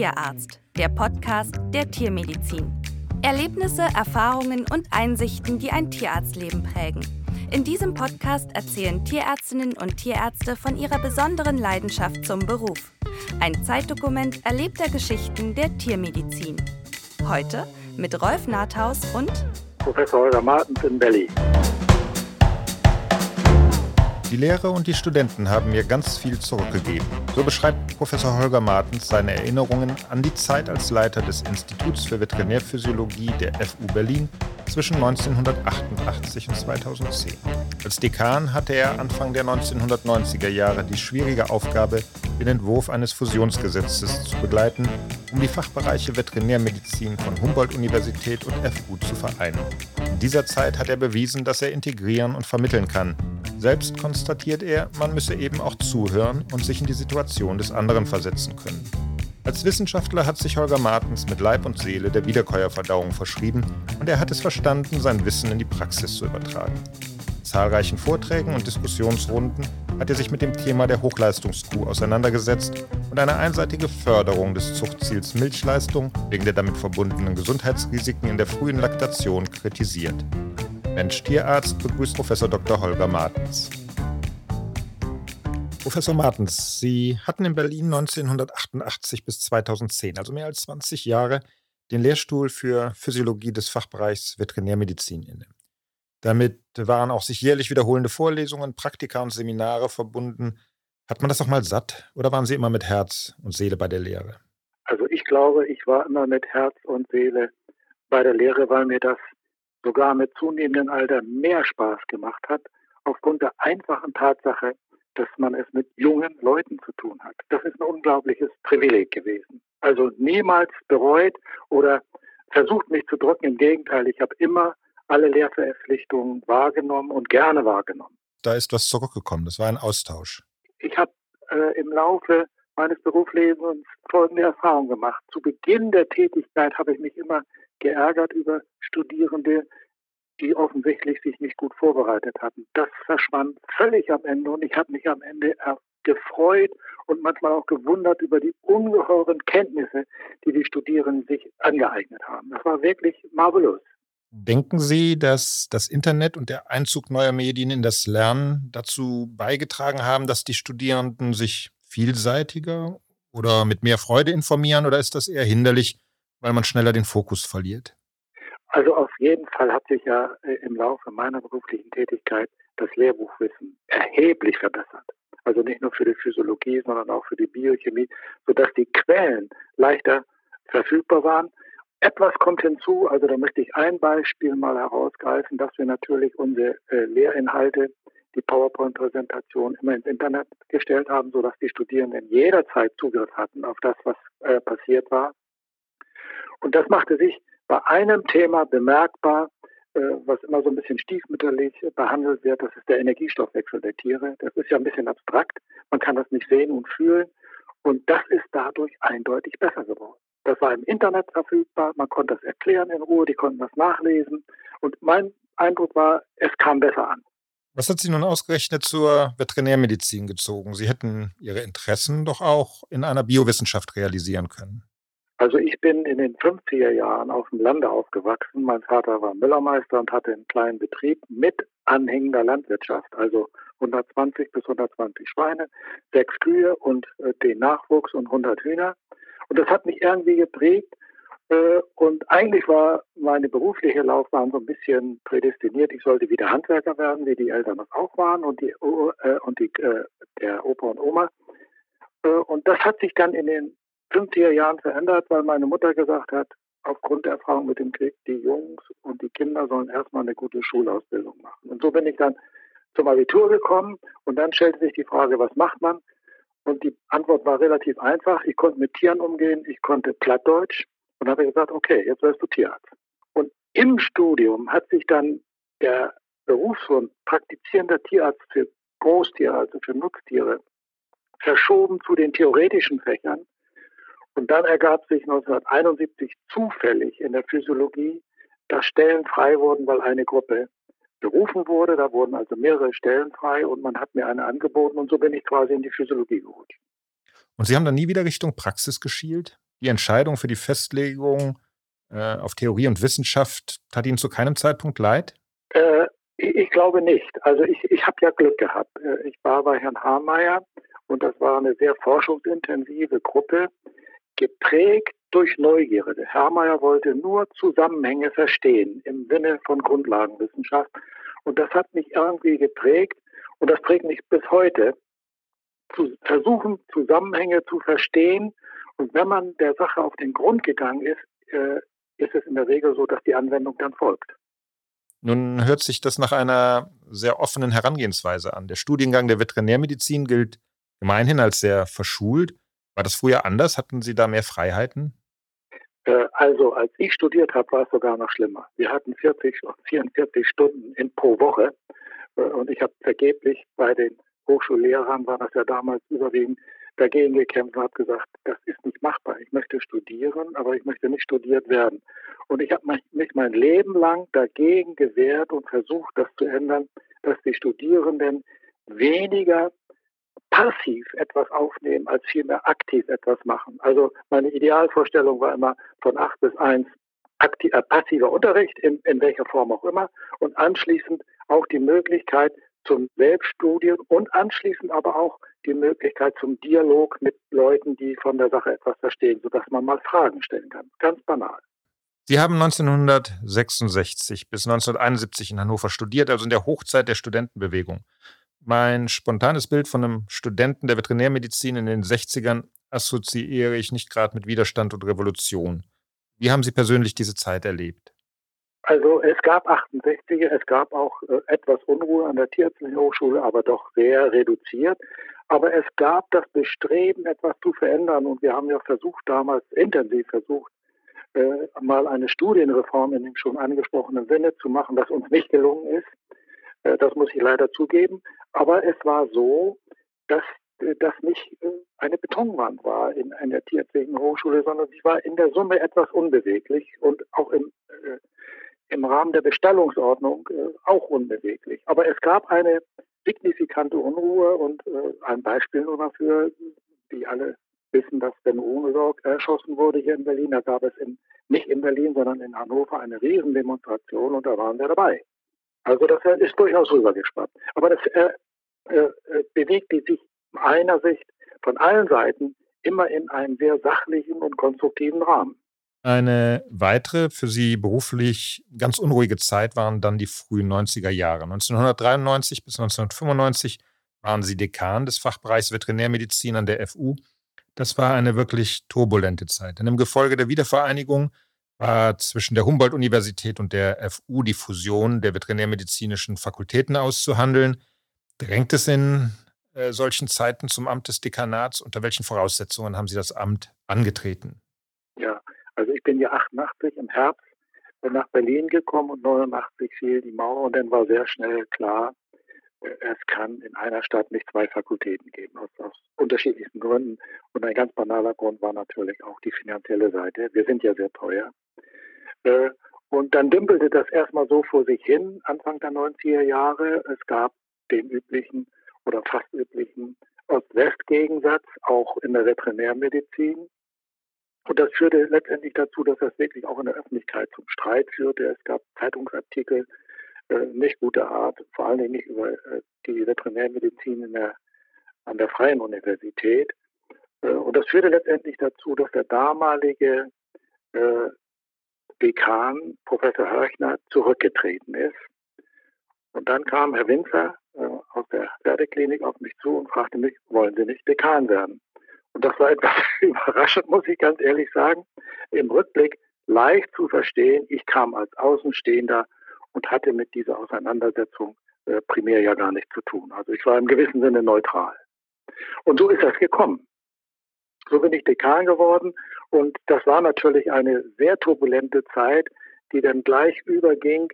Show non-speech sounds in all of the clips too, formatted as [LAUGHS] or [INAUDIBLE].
Tierarzt, der Podcast der Tiermedizin. Erlebnisse, Erfahrungen und Einsichten, die ein Tierarztleben prägen. In diesem Podcast erzählen Tierärztinnen und Tierärzte von ihrer besonderen Leidenschaft zum Beruf. Ein Zeitdokument erlebter Geschichten der Tiermedizin. Heute mit Rolf Nathaus und Professor Holger Martens in Berlin. Die Lehrer und die Studenten haben mir ganz viel zurückgegeben. So beschreibt Professor Holger Martens seine Erinnerungen an die Zeit als Leiter des Instituts für Veterinärphysiologie der FU Berlin zwischen 1988 und 2010. Als Dekan hatte er Anfang der 1990er Jahre die schwierige Aufgabe, den Entwurf eines Fusionsgesetzes zu begleiten, um die Fachbereiche Veterinärmedizin von Humboldt-Universität und FU zu vereinen. In dieser Zeit hat er bewiesen, dass er integrieren und vermitteln kann, selbst konstatiert er, man müsse eben auch zuhören und sich in die Situation des anderen versetzen können. Als Wissenschaftler hat sich Holger Martens mit Leib und Seele der Wiederkäuerverdauung verschrieben und er hat es verstanden, sein Wissen in die Praxis zu übertragen. In zahlreichen Vorträgen und Diskussionsrunden hat er sich mit dem Thema der Hochleistungskuh auseinandergesetzt und eine einseitige Förderung des Zuchtziels Milchleistung wegen der damit verbundenen Gesundheitsrisiken in der frühen Laktation kritisiert. Mensch-Tierarzt begrüßt Professor Dr. Holger Martens. Professor Martens, Sie hatten in Berlin 1988 bis 2010, also mehr als 20 Jahre, den Lehrstuhl für Physiologie des Fachbereichs Veterinärmedizin inne. Damit waren auch sich jährlich wiederholende Vorlesungen, Praktika und Seminare verbunden. Hat man das doch mal satt oder waren Sie immer mit Herz und Seele bei der Lehre? Also ich glaube, ich war immer mit Herz und Seele bei der Lehre, weil mir das sogar mit zunehmendem Alter mehr Spaß gemacht hat, aufgrund der einfachen Tatsache, dass man es mit jungen Leuten zu tun hat. Das ist ein unglaubliches Privileg gewesen. Also niemals bereut oder versucht mich zu drücken. Im Gegenteil, ich habe immer alle Lehrverpflichtungen wahrgenommen und gerne wahrgenommen. Da ist was zurückgekommen. Das war ein Austausch. Ich habe äh, im Laufe meines Berufslebens folgende Erfahrung gemacht. Zu Beginn der Tätigkeit habe ich mich immer geärgert über Studierende, die offensichtlich sich nicht gut vorbereitet hatten. Das verschwand völlig am Ende und ich habe mich am Ende gefreut und manchmal auch gewundert über die ungeheuren Kenntnisse, die die Studierenden sich angeeignet haben. Das war wirklich marvelous. Denken Sie, dass das Internet und der Einzug neuer Medien in das Lernen dazu beigetragen haben, dass die Studierenden sich vielseitiger oder mit mehr Freude informieren oder ist das eher hinderlich, weil man schneller den Fokus verliert? Also auf jeden Fall hat sich ja äh, im Laufe meiner beruflichen Tätigkeit das Lehrbuchwissen erheblich verbessert. Also nicht nur für die Physiologie, sondern auch für die Biochemie, sodass die Quellen leichter verfügbar waren. Etwas kommt hinzu, also da möchte ich ein Beispiel mal herausgreifen, dass wir natürlich unsere äh, Lehrinhalte, die PowerPoint-Präsentation immer ins Internet gestellt haben, sodass die Studierenden jederzeit Zugriff hatten auf das, was äh, passiert war. Und das machte sich bei einem Thema bemerkbar, äh, was immer so ein bisschen stiefmütterlich behandelt wird, das ist der Energiestoffwechsel der Tiere. Das ist ja ein bisschen abstrakt. Man kann das nicht sehen und fühlen. Und das ist dadurch eindeutig besser geworden. Das war im Internet verfügbar, man konnte das erklären in Ruhe, die konnten das nachlesen. Und mein Eindruck war, es kam besser an. Was hat Sie nun ausgerechnet zur Veterinärmedizin gezogen? Sie hätten Ihre Interessen doch auch in einer Biowissenschaft realisieren können. Also ich bin in den 50er Jahren auf dem Lande aufgewachsen. Mein Vater war Müllermeister und hatte einen kleinen Betrieb mit anhängender Landwirtschaft, also 120 bis 120 Schweine, sechs Kühe und äh, den Nachwuchs und 100 Hühner. Und das hat mich irgendwie geprägt. Äh, und eigentlich war meine berufliche Laufbahn so ein bisschen prädestiniert. Ich sollte wieder Handwerker werden, wie die Eltern das auch waren und die, äh, und die, äh, der Opa und Oma. Und das hat sich dann in den 50er Jahren verändert, weil meine Mutter gesagt hat, aufgrund der Erfahrung mit dem Krieg, die Jungs und die Kinder sollen erstmal eine gute Schulausbildung machen. Und so bin ich dann zum Abitur gekommen und dann stellte sich die Frage, was macht man? Und die Antwort war relativ einfach. Ich konnte mit Tieren umgehen, ich konnte Plattdeutsch und habe gesagt, okay, jetzt wirst du Tierarzt. Und im Studium hat sich dann der Berufswunsch praktizierender Tierarzt für Großtiere, also für Nutztiere, verschoben zu den theoretischen Fächern und dann ergab sich 1971 zufällig in der Physiologie, dass Stellen frei wurden, weil eine Gruppe berufen wurde. Da wurden also mehrere Stellen frei und man hat mir eine angeboten und so bin ich quasi in die Physiologie gerutscht. Und Sie haben dann nie wieder Richtung Praxis geschielt? Die Entscheidung für die Festlegung äh, auf Theorie und Wissenschaft tat Ihnen zu keinem Zeitpunkt leid? Äh, ich, ich, glaube nicht. Also ich, ich habe ja Glück gehabt. Äh, ich war bei Herrn Hameyer und das war eine sehr forschungsintensive Gruppe, geprägt durch Neugierde. Herr wollte nur Zusammenhänge verstehen im Sinne von Grundlagenwissenschaft. Und das hat mich irgendwie geprägt und das prägt mich bis heute, zu versuchen, Zusammenhänge zu verstehen. Und wenn man der Sache auf den Grund gegangen ist, äh, ist es in der Regel so, dass die Anwendung dann folgt. Nun hört sich das nach einer sehr offenen Herangehensweise an. Der Studiengang der Veterinärmedizin gilt gemeinhin als sehr verschult. War das früher anders? Hatten Sie da mehr Freiheiten? Äh, also, als ich studiert habe, war es sogar noch schlimmer. Wir hatten 40, 44 Stunden in pro Woche äh, und ich habe vergeblich bei den Hochschullehrern, war das ja damals überwiegend, dagegen gekämpft und habe gesagt, das ist nicht machbar. Ich möchte studieren, aber ich möchte nicht studiert werden. Und ich habe mich mein Leben lang dagegen gewehrt und versucht, das zu ändern, dass die Studierenden weniger passiv etwas aufnehmen, als vielmehr aktiv etwas machen. Also meine Idealvorstellung war immer von acht bis eins aktiv, äh, passiver Unterricht, in, in welcher Form auch immer, und anschließend auch die Möglichkeit zum Selbststudium und anschließend aber auch die Möglichkeit zum Dialog mit Leuten, die von der Sache etwas verstehen, sodass man mal Fragen stellen kann. Ganz banal. Sie haben 1966 bis 1971 in Hannover studiert, also in der Hochzeit der Studentenbewegung. Mein spontanes Bild von einem Studenten der Veterinärmedizin in den 60ern assoziiere ich nicht gerade mit Widerstand und Revolution. Wie haben Sie persönlich diese Zeit erlebt? Also es gab 68er, es gab auch äh, etwas Unruhe an der Tierärztlichen Hochschule, aber doch sehr reduziert. Aber es gab das Bestreben, etwas zu verändern. Und wir haben ja versucht, damals intensiv versucht, äh, mal eine Studienreform in dem schon angesprochenen Sinne zu machen, was uns nicht gelungen ist. Äh, das muss ich leider zugeben. Aber es war so, dass äh, das nicht äh, eine Betonwand war in einer tierärztlichen Hochschule, sondern sie war in der Summe etwas unbeweglich und auch im, im Rahmen der Bestallungsordnung äh, auch unbeweglich. Aber es gab eine signifikante Unruhe und äh, ein Beispiel nur dafür, die alle wissen, dass Ben Runesorg erschossen wurde hier in Berlin. Da gab es in, nicht in Berlin, sondern in Hannover eine Riesendemonstration und da waren wir dabei. Also das ist durchaus rübergespannt. Aber das äh, äh, bewegt die sich meiner Sicht von allen Seiten immer in einem sehr sachlichen und konstruktiven Rahmen. Eine weitere für Sie beruflich ganz unruhige Zeit waren dann die frühen 90er Jahre. 1993 bis 1995 waren Sie Dekan des Fachbereichs Veterinärmedizin an der FU. Das war eine wirklich turbulente Zeit. Denn im Gefolge der Wiedervereinigung war zwischen der Humboldt-Universität und der FU die Fusion der veterinärmedizinischen Fakultäten auszuhandeln. Drängt es in äh, solchen Zeiten zum Amt des Dekanats? Unter welchen Voraussetzungen haben Sie das Amt angetreten? Ja, also ich bin ja 88 im Herbst nach Berlin gekommen und 89 fiel die Mauer und dann war sehr schnell klar, äh, es kann in einer Stadt nicht zwei Fakultäten geben, aus, aus, unterschiedlichsten Gründen. Und ein ganz banaler Grund war natürlich auch die finanzielle Seite. Wir sind ja sehr teuer. Äh, und dann dümpelte das erstmal so vor sich hin, Anfang der 90er Jahre. Es gab den üblichen oder fast üblichen Ost-West-Gegensatz, auch in der Veterinärmedizin. Und das führte letztendlich dazu, dass das wirklich auch in der Öffentlichkeit zum Streit führte. Es gab Zeitungsartikel äh, nicht guter Art, vor allen Dingen nicht über äh, die Veterinärmedizin der, an der Freien Universität. Äh, und das führte letztendlich dazu, dass der damalige äh, Dekan, Professor Hörchner, zurückgetreten ist. Und dann kam Herr Winzer äh, aus der Pferdeklinik auf mich zu und fragte mich, wollen Sie nicht Dekan werden? Und das war etwas [LAUGHS] überraschend, muss ich ganz ehrlich sagen. Im Rückblick leicht zu verstehen. Ich kam als Außenstehender und hatte mit dieser Auseinandersetzung äh, primär ja gar nichts zu tun. Also ich war im gewissen Sinne neutral. Und so ist das gekommen. So bin ich Dekan geworden und das war natürlich eine sehr turbulente Zeit, die dann gleich überging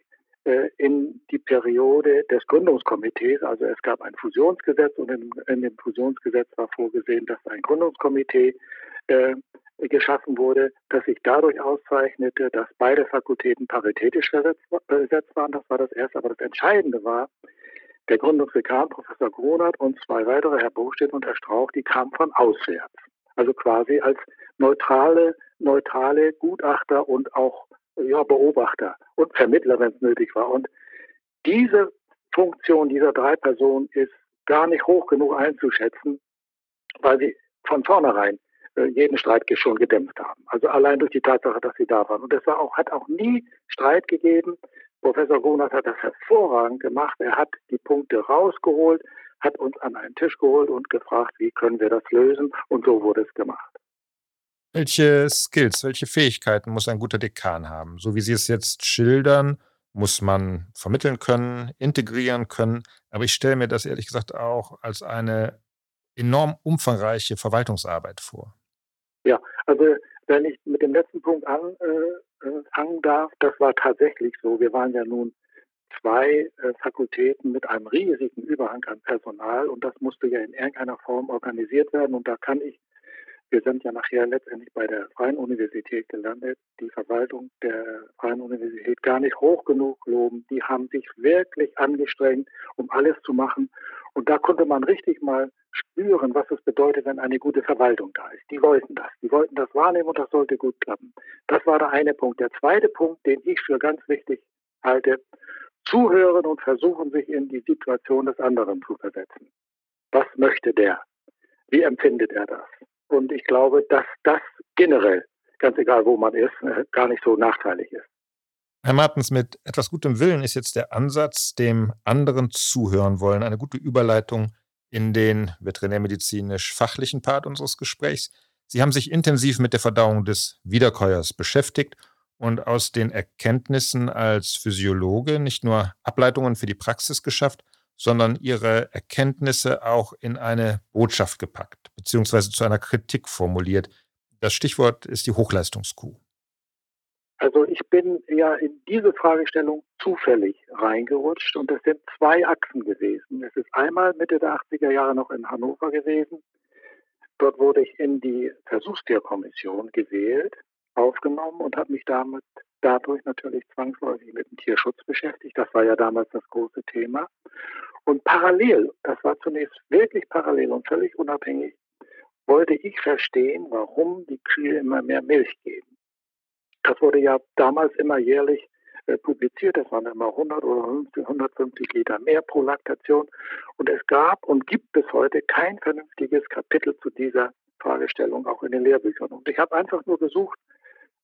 in die Periode des Gründungskomitees. Also es gab ein Fusionsgesetz und in, in dem Fusionsgesetz war vorgesehen, dass ein Gründungskomitee äh, geschaffen wurde, das sich dadurch auszeichnete, dass beide Fakultäten paritätisch besetzt waren. Das war das Erste. Aber das Entscheidende war, der Gründungsdekan, Professor Gronert und zwei weitere, Herr Bostedt und Herr Strauch, die kamen von auswärts. Also quasi als neutrale, neutrale Gutachter und auch ja, Beobachter und Vermittler, wenn es nötig war. Und diese Funktion dieser drei Personen ist gar nicht hoch genug einzuschätzen, weil sie von vornherein äh, jeden Streit schon gedämpft haben. Also allein durch die Tatsache, dass sie da waren. Und es war auch, hat auch nie Streit gegeben. Professor Gunert hat das hervorragend gemacht. Er hat die Punkte rausgeholt, hat uns an einen Tisch geholt und gefragt, wie können wir das lösen? Und so wurde es gemacht. Welche Skills, welche Fähigkeiten muss ein guter Dekan haben? So wie Sie es jetzt schildern, muss man vermitteln können, integrieren können. Aber ich stelle mir das ehrlich gesagt auch als eine enorm umfangreiche Verwaltungsarbeit vor. Ja, also wenn ich mit dem letzten Punkt anfangen äh, darf, das war tatsächlich so. Wir waren ja nun zwei äh, Fakultäten mit einem riesigen Überhang an Personal und das musste ja in irgendeiner Form organisiert werden. Und da kann ich wir sind ja nachher letztendlich bei der Freien Universität gelandet. Die Verwaltung der Freien Universität gar nicht hoch genug loben. Die haben sich wirklich angestrengt, um alles zu machen. Und da konnte man richtig mal spüren, was es bedeutet, wenn eine gute Verwaltung da ist. Die wollten das. Die wollten das wahrnehmen und das sollte gut klappen. Das war der eine Punkt. Der zweite Punkt, den ich für ganz wichtig halte, zuhören und versuchen, sich in die Situation des anderen zu versetzen. Was möchte der? Wie empfindet er das? Und ich glaube, dass das generell, ganz egal wo man ist, äh, gar nicht so nachteilig ist. Herr Martens, mit etwas gutem Willen ist jetzt der Ansatz, dem anderen zuhören wollen, eine gute Überleitung in den veterinärmedizinisch-fachlichen Part unseres Gesprächs. Sie haben sich intensiv mit der Verdauung des Wiederkäuers beschäftigt und aus den Erkenntnissen als Physiologe nicht nur Ableitungen für die Praxis geschafft, sondern ihre Erkenntnisse auch in eine Botschaft gepackt, beziehungsweise zu einer Kritik formuliert. Das Stichwort ist die Hochleistungskuh. Also ich bin ja in diese Fragestellung zufällig reingerutscht und es sind zwei Achsen gewesen. Es ist einmal Mitte der 80er Jahre noch in Hannover gewesen. Dort wurde ich in die Versuchstierkommission gewählt, aufgenommen und habe mich damit dadurch natürlich zwangsläufig mit dem Tierschutz beschäftigt. Das war ja damals das große Thema. Und parallel, das war zunächst wirklich parallel und völlig unabhängig, wollte ich verstehen, warum die Kühe immer mehr Milch geben. Das wurde ja damals immer jährlich äh, publiziert. Das waren immer 100 oder 150 Liter mehr pro Laktation. Und es gab und gibt bis heute kein vernünftiges Kapitel zu dieser Fragestellung, auch in den Lehrbüchern. Und ich habe einfach nur gesucht,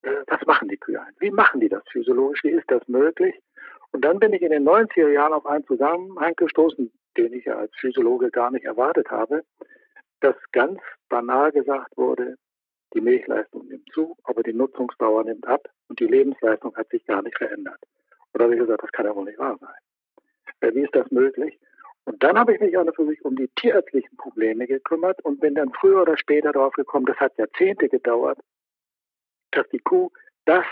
äh, was machen die Kühe Wie machen die das physiologisch? Wie ist das möglich? Und dann bin ich in den 90er Jahren auf einen Zusammenhang gestoßen, den ich ja als Physiologe gar nicht erwartet habe, dass ganz banal gesagt wurde, die Milchleistung nimmt zu, aber die Nutzungsdauer nimmt ab und die Lebensleistung hat sich gar nicht verändert. Und da habe ich gesagt, das kann ja wohl nicht wahr sein. Äh, wie ist das möglich? Und dann habe ich mich und für sich um die tierärztlichen Probleme gekümmert und bin dann früher oder später darauf gekommen, das hat Jahrzehnte gedauert, dass die Kuh das,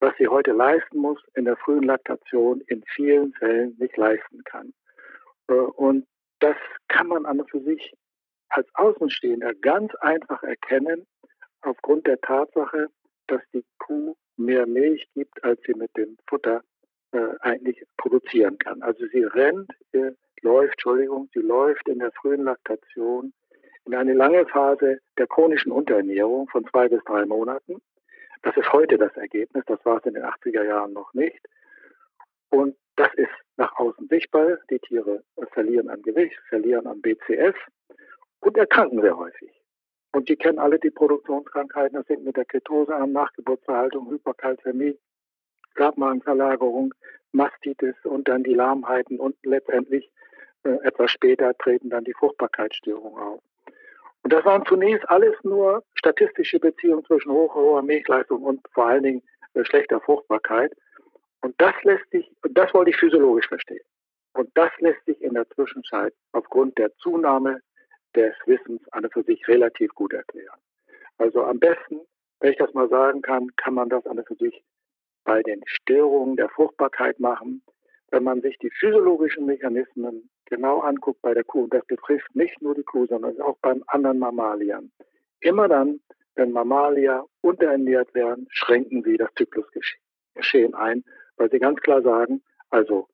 was sie heute leisten muss, in der frühen Laktation in vielen Fällen nicht leisten kann. Äh, und das kann man an und für sich als Außenstehender ganz einfach erkennen, aufgrund der Tatsache, dass die Kuh mehr Milch gibt, als sie mit dem Futter äh, eigentlich produzieren kann. Also sie rennt, äh, läuft, Entschuldigung, sie läuft in der frühen Laktation in eine lange Phase der chronischen Unterernährung von zwei bis drei Monaten. Das ist heute das Ergebnis, das war es in den 80er Jahren noch nicht. Und das ist nach außen sichtbar. Die Tiere verlieren an Gewicht, verlieren an BCF und erkranken sehr häufig. Und die kennen alle die Produktionskrankheiten. Das sind mit der Ketose an, Nachgeburtsverhaltung, Hyperkalzämie, Grabmagenverlagerung, Mastitis und dann die Lahmheiten und letztendlich äh, etwas später treten dann die Fruchtbarkeitsstörungen auf. Und das waren zunächst alles nur statistische Beziehungen zwischen hoher, hoher Milchleistung und vor allen Dingen äh, schlechter Fruchtbarkeit. Und das lässt sich, das wollte ich physiologisch verstehen. Und das lässt sich in der Zwischenzeit aufgrund der Zunahme des Wissens an für sich relativ gut erklären. Also am besten, wenn ich das mal sagen kann, kann man das an für sich bei den Störungen der Fruchtbarkeit machen, wenn man sich die physiologischen Mechanismen genau anguckt bei der Kuh, und das betrifft nicht nur die Kuh, sondern auch beim anderen Mammaliern. Immer dann, wenn Mammalia unterernährt werden, schränken sie das Zyklusgeschehen ein, weil sie ganz klar sagen, also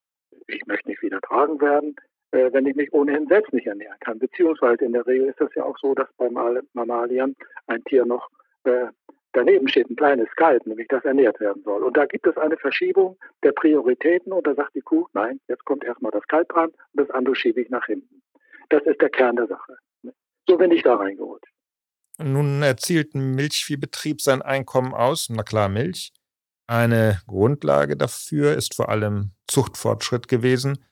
ich möchte nicht wieder tragen werden, wenn ich mich ohnehin selbst nicht ernähren kann. Beziehungsweise in der Regel ist das ja auch so, dass bei Mammaliern ein Tier noch äh, daneben steht, ein kleines Kalb, nämlich das ernährt werden soll. Und da gibt es eine Verschiebung der Prioritäten und da sagt die Kuh, nein, jetzt kommt erstmal das Kalb dran und das andere schiebe ich nach hinten. Das ist der Kern der Sache. So bin ich da reingeholt. Nun erzielt ein Milchviehbetrieb sein Einkommen aus, na klar Milch. Eine Grundlage dafür ist vor allem Zuchtfortschritt gewesen.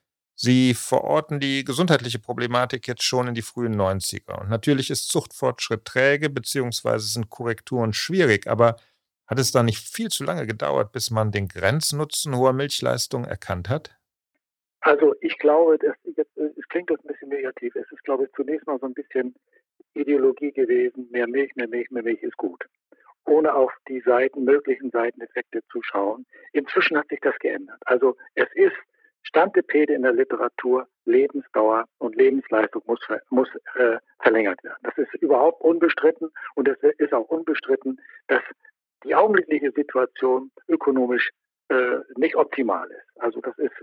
Sie verorten die gesundheitliche Problematik jetzt schon in die frühen 90er. Und natürlich ist Zuchtfortschritt träge, beziehungsweise sind Korrekturen schwierig, aber hat es da nicht viel zu lange gedauert, bis man den Grenznutzen hoher Milchleistung erkannt hat? Also ich glaube, das, es klingt das ein bisschen negativ. Es ist, glaube ich, zunächst mal so ein bisschen Ideologie gewesen, mehr Milch, mehr Milch, mehr Milch ist gut. Ohne auf die Seiten, möglichen Seiteneffekte zu schauen. Inzwischen hat sich das geändert. Also es ist Standepede in der Literatur, Lebensdauer und Lebensleistung muss, muss äh, verlängert werden. Das ist überhaupt unbestritten und es ist auch unbestritten, dass die augenblickliche Situation ökonomisch äh, nicht optimal ist. Also das ist,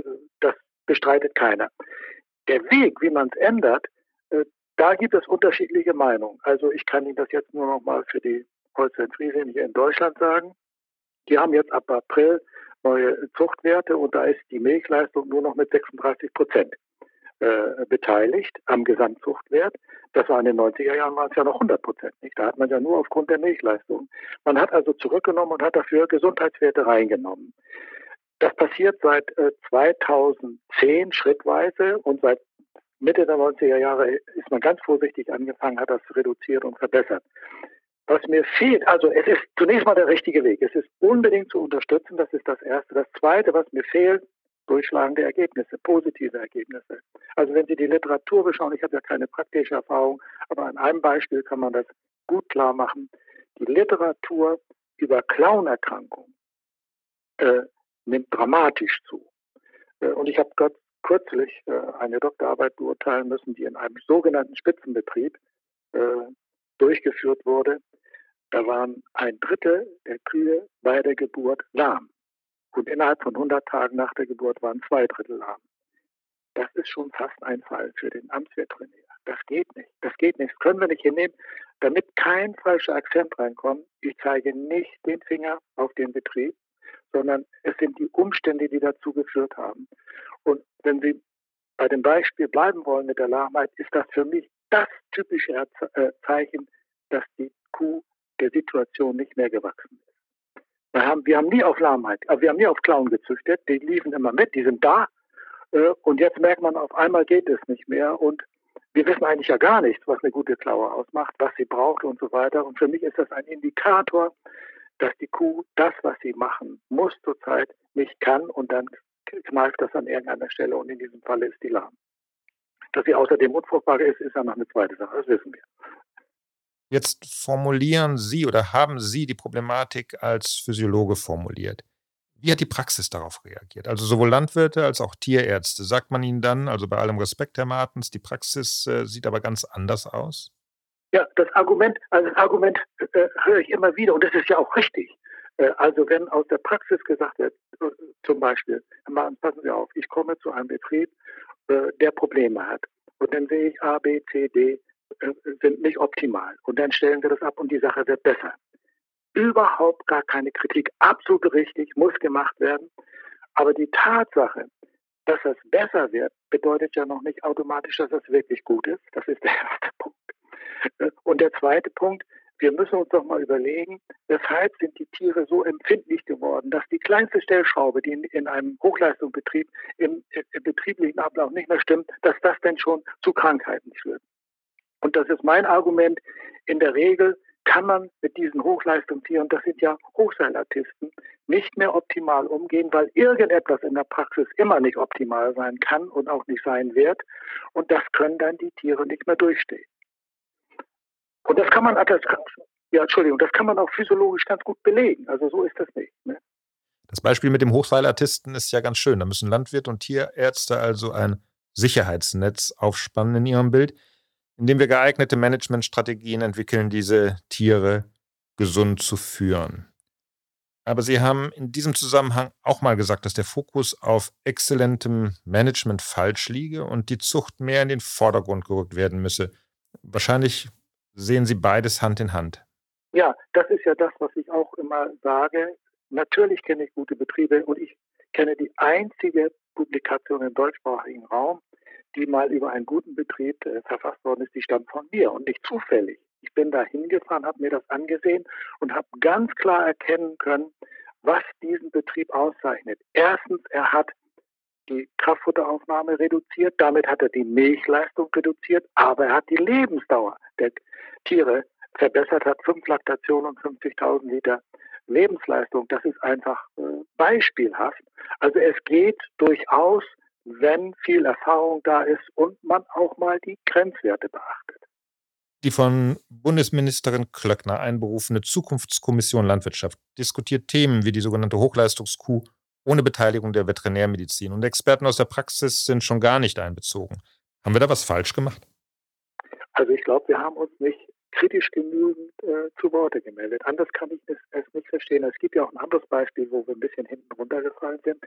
das bestreitet keiner. Der Weg, wie man es ändert, äh, da gibt es unterschiedliche Meinungen. Also ich kann Ihnen das jetzt nur noch mal für die Holstein Friesen hier in Deutschland sagen. Die haben jetzt ab April neue Zuchtwerte und da ist die Milchleistung nur noch mit 36 Prozent äh, beteiligt am Gesamtzuchtwert. Das war in den 90er Jahren waren es ja noch 100 Prozent. Da hat man ja nur aufgrund der Milchleistung. Man hat also zurückgenommen und hat dafür Gesundheitswerte reingenommen. Das passiert seit äh, 2010 schrittweise und seit Mitte der 90er Jahre ist man ganz vorsichtig angefangen, hat das reduziert und verbessert. Was mir fehlt, also es ist zunächst mal der richtige Weg. Es ist unbedingt zu unterstützen, das ist das Erste. Das Zweite, was mir fehlt, durchschlagende Ergebnisse, positive Ergebnisse. Also wenn Sie die Literatur beschauen, ich habe ja keine praktische Erfahrung, aber an einem Beispiel kann man das gut klar machen. Die Literatur über Klaunerkrankungen äh, nimmt dramatisch zu. Äh, und ich habe kürzlich äh, eine Doktorarbeit beurteilen müssen, die in einem sogenannten Spitzenbetrieb äh, durchgeführt wurde. Da waren ein Drittel der Kühe bei der Geburt lahm. Und innerhalb von 100 Tagen nach der Geburt waren zwei Drittel lahm. Das ist schon fast ein Fall für den Amtsveterinär. Das geht nicht. Das geht nicht. Das können wir nicht hinnehmen. Damit kein falscher Akzent reinkommt, ich zeige nicht den Finger auf den Betrieb, sondern es sind die Umstände, die dazu geführt haben. Und wenn Sie bei dem Beispiel bleiben wollen mit der Lahmheit, ist das für mich das typische äh, Zeichen, dass die Kuh der Situation nicht mehr gewachsen ist. Wir haben, wir haben nie auf Lahmheit, aber wir haben nie auf Klauen gezüchtet. Die liefen immer mit, die sind da. Äh, und jetzt merkt man, auf einmal geht es nicht mehr. Und wir wissen eigentlich ja gar nichts, was eine gute Klaue ausmacht, was sie braucht und so weiter. Und für mich ist das ein Indikator, dass die Kuh das, was sie machen muss zurzeit, nicht kann. Und dann kneift das an irgendeiner Stelle. Und in diesem Fall ist die lahm. Dass sie außerdem unfruchtbar ist, ist ja noch eine zweite Sache. Das wissen wir. Jetzt formulieren Sie oder haben Sie die Problematik als Physiologe formuliert. Wie hat die Praxis darauf reagiert? Also sowohl Landwirte als auch Tierärzte. Sagt man Ihnen dann, also bei allem Respekt, Herr Martens, die Praxis äh, sieht aber ganz anders aus? Ja, das Argument, also das Argument äh, höre ich immer wieder und das ist ja auch richtig. Äh, also wenn aus der Praxis gesagt wird, äh, zum Beispiel, Herr Martens, passen Sie auf, ich komme zu einem Betrieb, äh, der Probleme hat. Und dann sehe ich A, B, C, D, sind nicht optimal. Und dann stellen wir das ab und die Sache wird besser. Überhaupt gar keine Kritik. Absolut richtig, muss gemacht werden. Aber die Tatsache, dass es besser wird, bedeutet ja noch nicht automatisch, dass es wirklich gut ist. Das ist der erste Punkt. Äh, und der zweite Punkt, wir müssen uns doch mal überlegen, weshalb sind die Tiere so empfindlich geworden, dass die kleinste Stellschraube, die in, in einem Hochleistungsbetrieb im, im, betrieblichen Ablauf nicht mehr stimmt, dass das denn schon zu Krankheiten führt. Und das ist mein Argument. In der Regel kann man mit diesen Hochleistungstieren, das sind ja Hochseilartisten, nicht mehr optimal umgehen, weil irgendetwas in der Praxis immer nicht optimal sein kann und auch nicht sein wird. Und das können dann die Tiere nicht mehr durchstehen. Und das kann man, das, ja, Entschuldigung, das kann man auch physiologisch ganz gut belegen. Also so ist das nicht. Ne? Das Beispiel mit dem Hochseilartisten ist ja ganz schön. Da müssen Landwirt und Tierärzte also ein Sicherheitsnetz aufspannen in ihrem Bild indem wir geeignete Managementstrategien entwickeln, diese Tiere gesund zu führen. Aber Sie haben in diesem Zusammenhang auch mal gesagt, dass der Fokus auf exzellentem Management falsch liege und die Zucht mehr in den Vordergrund gerückt werden müsse. Wahrscheinlich sehen Sie beides Hand in Hand. Ja, das ist ja das, was ich auch immer sage. Natürlich kenne ich gute Betriebe und ich kenne die einzige Publikation im deutschsprachigen Raum, die mal über einen guten Betrieb äh, verfasst worden ist, die stammt von mir und nicht zufällig. Ich bin da hingefahren, habe mir das angesehen und habe ganz klar erkennen können, was diesen Betrieb auszeichnet. Erstens, er hat die Kraftfutteraufnahme reduziert, damit hat er die Milchleistung reduziert, aber er hat die Lebensdauer der Tiere verbessert, hat fünf Laktationen und 50.000 Liter Lebensleistung. Das ist einfach äh, beispielhaft. Also es geht durchaus, wenn viel Erfahrung da ist und man auch mal die Grenzwerte beachtet. Die von Bundesministerin Klöckner einberufene Zukunftskommission Landwirtschaft diskutiert Themen wie die sogenannte Hochleistungskuh ohne Beteiligung der Veterinärmedizin und Experten aus der Praxis sind schon gar nicht einbezogen. Haben wir da was falsch gemacht? Also ich glaube, wir haben uns nicht kritisch genügend äh, zu Worte gemeldet. Anders kann ich es, es, nicht verstehen. Es gibt ja auch ein anderes Beispiel, wo wir ein bisschen hinten runtergefallen sind.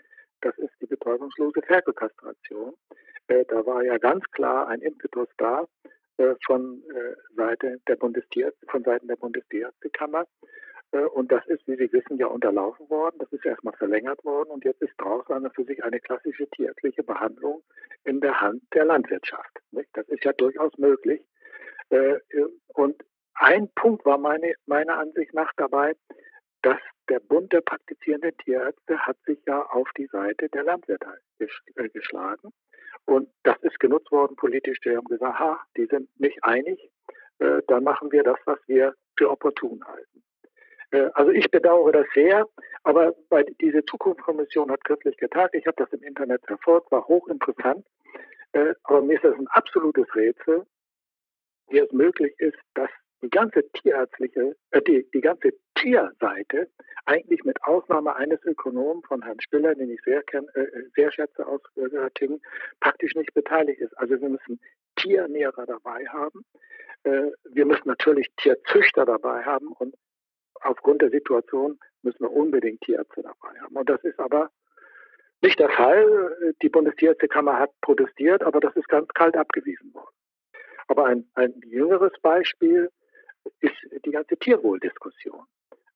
Das ist die betäubungslose Ferkelkastration. Äh, da war ja ganz klar ein Impetus da, äh, von äh, Seite der Bundestierärzte, von Seiten der Bundestierärztekammer. Äh, und das ist, wie Sie wissen, ja unterlaufen worden. Das ist erstmal verlängert worden und jetzt ist draußen für sich eine klassische tierärztliche Behandlung in der Hand der Landwirtschaft. Das ist ja durchaus möglich. Und ein Punkt war meine, meiner Ansicht nach dabei, dass der Bund der praktizierenden Tierärzte hat sich ja auf die Seite der Landwirte geschlagen und das ist genutzt worden politisch. Die haben gesagt, ha, die sind nicht einig, äh, dann machen wir das, was wir für opportun halten. Äh, also ich bedauere das sehr, aber diese Zukunftskommission hat kürzlich getagt. Ich habe das im Internet verfolgt, war hochinteressant. Äh, aber mir ist das ein absolutes Rätsel, wie es möglich ist, dass die ganze tierärztliche, äh, die, die ganze Tierseite eigentlich mit Ausnahme eines Ökonomen von Herrn Spiller, den ich sehr, kenn, äh, äh sehr schätze aus Göttingen, praktisch nicht beteiligt ist. Also wir müssen Tiernährer dabei haben. Äh, wir müssen natürlich Tierzüchter dabei haben und aufgrund der Situation müssen wir unbedingt Tierärzte dabei haben. Und das ist aber nicht der Fall. Die Bundestierärztekammer hat protestiert, aber das ist ganz kalt abgewiesen worden. Aber ein, ein jüngeres Beispiel ist die ganze Tierwohldiskussion.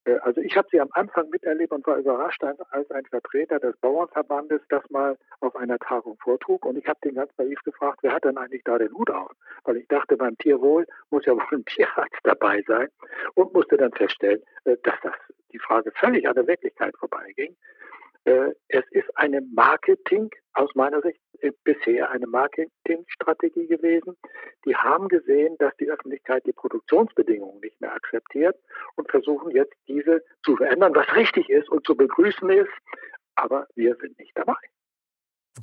Äh, also ich habe sie am Anfang miterlebt und war überrascht, als ein Vertreter des Bauernverbandes das mal auf einer Tagung vortrug. Und ich habe den ganz naiv gefragt, wer hat denn eigentlich da den Hut auf? Weil ich dachte, beim Tierwohl muss ja wohl ein Tierarzt dabei sein und musste dann feststellen, äh, dass das die Frage völlig an der Wirklichkeit vorbeiging. Äh, es ist eine Marketing, aus meiner Sicht bisher eine Marketingstrategie gewesen. Die haben gesehen, dass die Öffentlichkeit die Produktionsbedingungen nicht mehr akzeptiert und versuchen jetzt diese zu verändern, was richtig ist und zu begrüßen ist. Aber wir sind nicht dabei.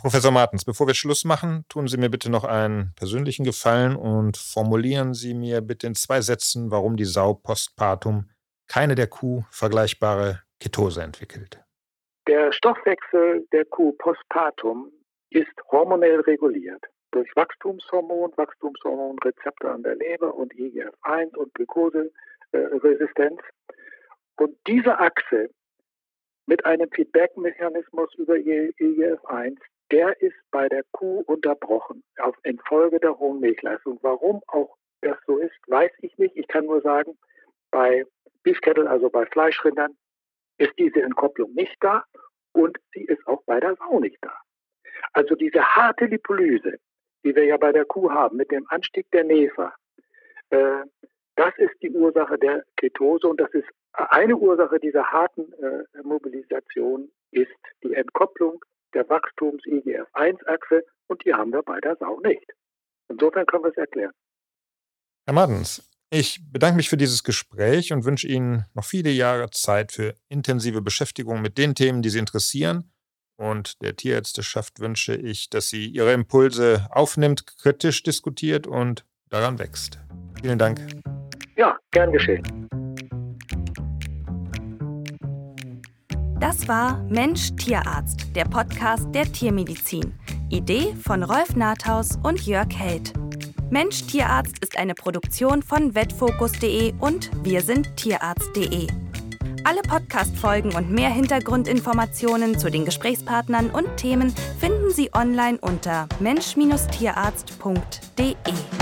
Professor Martens, bevor wir Schluss machen, tun Sie mir bitte noch einen persönlichen Gefallen und formulieren Sie mir bitte in zwei Sätzen, warum die Sau postpartum keine der Kuh vergleichbare Ketose entwickelt. Der Stoffwechsel der Kuh postpartum ist hormonell reguliert durch Wachstumshormon, Wachstumshormonrezeptor an der Leber und IGF-1 und Glukoseresistenz. Und diese Achse mit einem Feedback-Mechanismus über IGF-1, der ist bei der Kuh unterbrochen auf, infolge der hohen Milchleistung. Warum auch das so ist, weiß ich nicht. Ich kann nur sagen, bei Beefcattle, also bei Fleischrindern, ist diese Entkopplung nicht da und sie ist auch bei der Sau nicht da. Also diese harte Lipolyse, die wir ja bei der Kuh haben, mit dem Anstieg der Nefer, äh, das ist die Ursache der Ketose und das ist eine Ursache dieser harten äh, Mobilisation ist die Entkopplung der Wachstums-IGF-1-Achse und die haben wir bei der Sau nicht. Insofern können wir es erklären. Herr Martens, ich bedanke mich für dieses Gespräch und wünsche Ihnen noch viele Jahre Zeit für intensive Beschäftigung mit den Themen, die Sie interessieren. Und der Tierärzteschaft wünsche ich, dass sie ihre Impulse aufnimmt, kritisch diskutiert und daran wächst. Vielen Dank. Ja, gern geschehen. Das war Mensch Tierarzt, der Podcast der Tiermedizin. Idee von Rolf Nathaus und Jörg Held. Mensch Tierarzt ist eine Produktion von vetfokus.de und wir sind tierarzt.de. Alle Podcast-Folgen und mehr Hintergrundinformationen zu den Gesprächspartnern und Themen finden Sie online unter mensch-tierarzt.de.